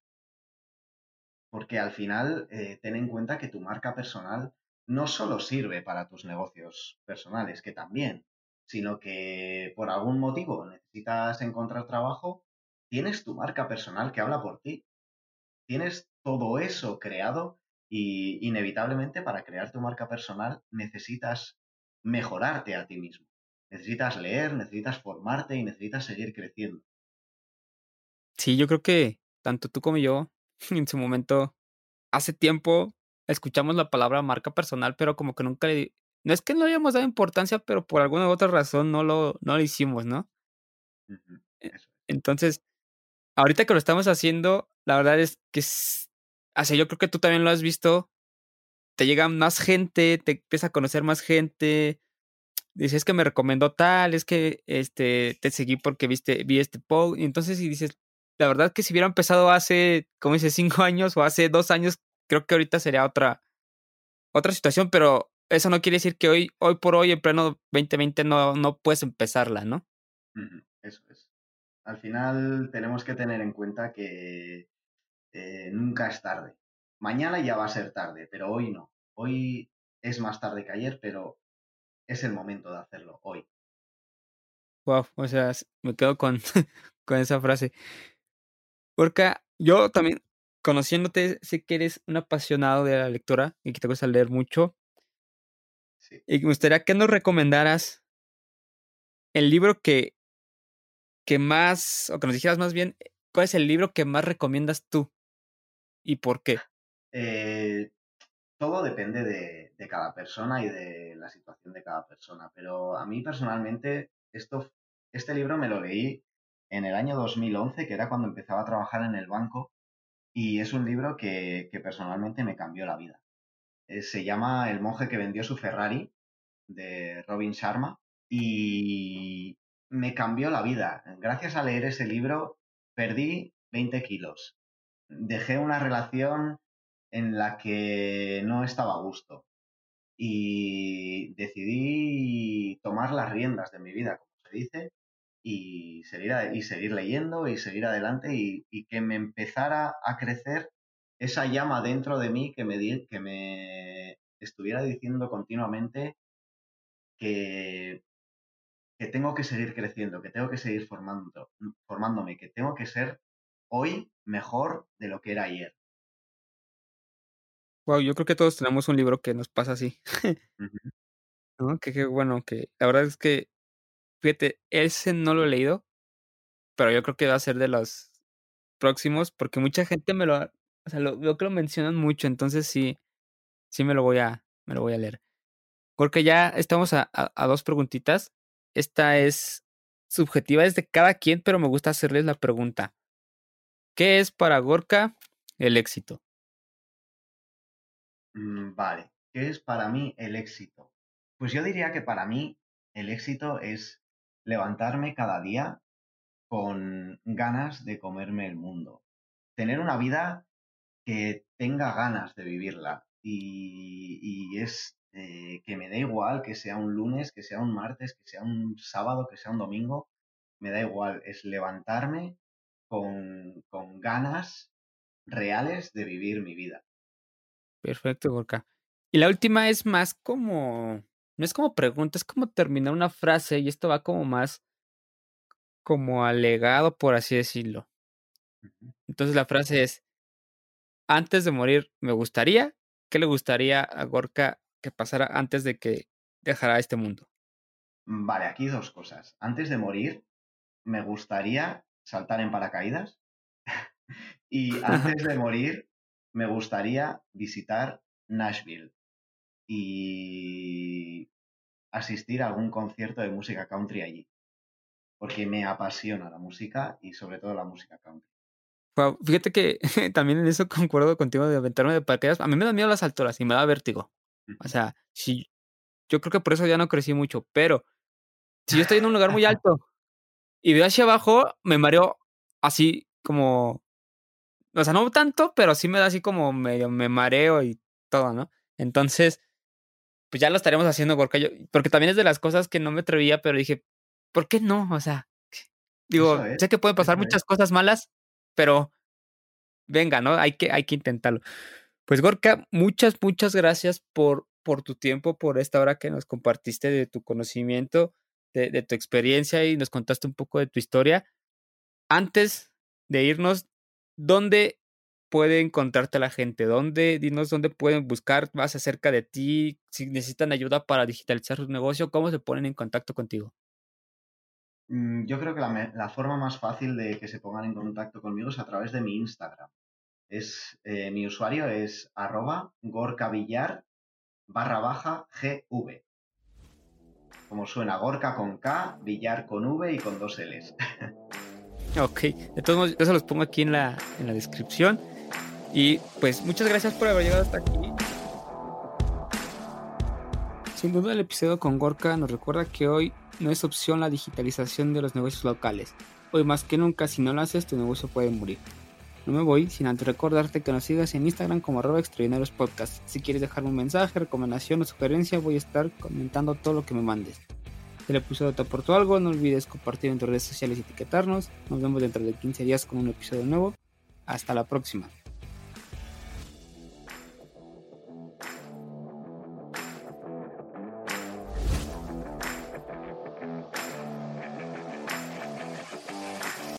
Porque al final, eh, ten en cuenta que tu marca personal no solo sirve para tus negocios personales, que también, sino que por algún motivo necesitas encontrar trabajo, tienes tu marca personal que habla por ti. Tienes todo eso creado y inevitablemente para crear tu marca personal necesitas mejorarte a ti mismo. Necesitas leer, necesitas formarte y necesitas seguir creciendo. Sí, yo creo que tanto tú como yo en su momento, hace tiempo, escuchamos la palabra marca personal, pero como que nunca le... No es que no le hayamos dado importancia, pero por alguna u otra razón no lo, no lo hicimos, ¿no? E, entonces, ahorita que lo estamos haciendo, la verdad es que, es, yo creo que tú también lo has visto, te llega más gente, te empieza a conocer más gente. Dices, es que me recomendó tal, es que este, te seguí porque viste, vi este post. Y entonces, y dices, la verdad que si hubiera empezado hace, como dice, cinco años o hace dos años, creo que ahorita sería otra, otra situación, pero eso no quiere decir que hoy, hoy por hoy, en pleno 2020, no, no puedes empezarla, ¿no? Eso es. Al final tenemos que tener en cuenta que eh, nunca es tarde. Mañana ya va a ser tarde, pero hoy no. Hoy es más tarde que ayer, pero es el momento de hacerlo hoy. Wow, o sea, me quedo con, con esa frase. Porque yo también, conociéndote, sé que eres un apasionado de la lectura y que te gusta leer mucho. Y me gustaría que nos recomendaras el libro que, que más, o que nos dijeras más bien, ¿cuál es el libro que más recomiendas tú? ¿Y por qué? Eh, todo depende de, de, cada persona y de la situación de cada persona, pero a mí personalmente esto, este libro me lo leí en el año 2011, que era cuando empezaba a trabajar en el banco, y es un libro que, que personalmente me cambió la vida. Eh, se llama El monje que vendió su Ferrari, de Robin Sharma, y me cambió la vida. Gracias a leer ese libro perdí 20 kilos. Dejé una relación en la que no estaba a gusto y decidí tomar las riendas de mi vida, como se dice, y seguir, y seguir leyendo y seguir adelante y, y, que me empezara a crecer esa llama dentro de mí que me, que me estuviera diciendo continuamente que, que tengo que seguir creciendo, que tengo que seguir formando, formándome, que tengo que ser hoy mejor de lo que era ayer. Wow, yo creo que todos tenemos un libro que nos pasa así. ¿No? Que, que bueno, que la verdad es que, fíjate, ese no lo he leído, pero yo creo que va a ser de los próximos, porque mucha gente me lo, o sea, lo, veo que lo mencionan mucho, entonces sí, sí me lo voy a, me lo voy a leer. Porque ya estamos a, a, a dos preguntitas. Esta es subjetiva, es de cada quien, pero me gusta hacerles la pregunta. ¿Qué es para Gorka el éxito? Mm, vale, ¿qué es para mí el éxito? Pues yo diría que para mí el éxito es levantarme cada día con ganas de comerme el mundo. Tener una vida que tenga ganas de vivirla. Y, y es eh, que me da igual que sea un lunes, que sea un martes, que sea un sábado, que sea un domingo. Me da igual, es levantarme con, con ganas reales de vivir mi vida. Perfecto, Gorka. Y la última es más como, no es como pregunta, es como terminar una frase y esto va como más como alegado, por así decirlo. Entonces la frase es, antes de morir, me gustaría, ¿qué le gustaría a Gorka que pasara antes de que dejara este mundo? Vale, aquí dos cosas. Antes de morir, me gustaría saltar en paracaídas. y antes de morir, me gustaría visitar Nashville y asistir a algún concierto de música country allí, porque me apasiona la música y sobre todo la música country. Wow, fíjate que también en eso concuerdo contigo de aventarme de paracaídas. A mí me da miedo las alturas y me da vértigo. O sea, si yo creo que por eso ya no crecí mucho, pero si yo estoy en un lugar muy alto y veo hacia abajo, me mareo así como o sea, no tanto, pero sí me da así como medio me mareo y todo, ¿no? Entonces, pues ya lo estaremos haciendo porque porque también es de las cosas que no me atrevía, pero dije, ¿por qué no? O sea, digo, sé que pueden pasar muchas cosas malas, pero venga, ¿no? Hay que, hay que intentarlo. Pues Gorka, muchas, muchas gracias por, por tu tiempo, por esta hora que nos compartiste de tu conocimiento, de, de tu experiencia y nos contaste un poco de tu historia. Antes de irnos, ¿dónde puede encontrarte la gente? ¿Dónde, dinos dónde pueden buscar más acerca de ti? Si necesitan ayuda para digitalizar su negocio, ¿cómo se ponen en contacto contigo? Mm, yo creo que la, la forma más fácil de que se pongan en contacto conmigo es a través de mi Instagram. Es, eh, mi usuario es arroba barra baja gv. Como suena, Gorka con K, Villar con V y con dos Ls. Ok, de todos modos, yo se los pongo aquí en la, en la descripción. Y pues muchas gracias por haber llegado hasta aquí. Sin duda el episodio con Gorka nos recuerda que hoy no es opción la digitalización de los negocios locales. Hoy más que nunca si no lo haces tu negocio puede morir. No me voy sin antes recordarte que nos sigas en Instagram como arroba. Si quieres dejarme un mensaje, recomendación o sugerencia, voy a estar comentando todo lo que me mandes. Si el episodio te aportó algo, no olvides compartir en tus redes sociales y etiquetarnos. Nos vemos dentro de 15 días con un episodio nuevo. Hasta la próxima.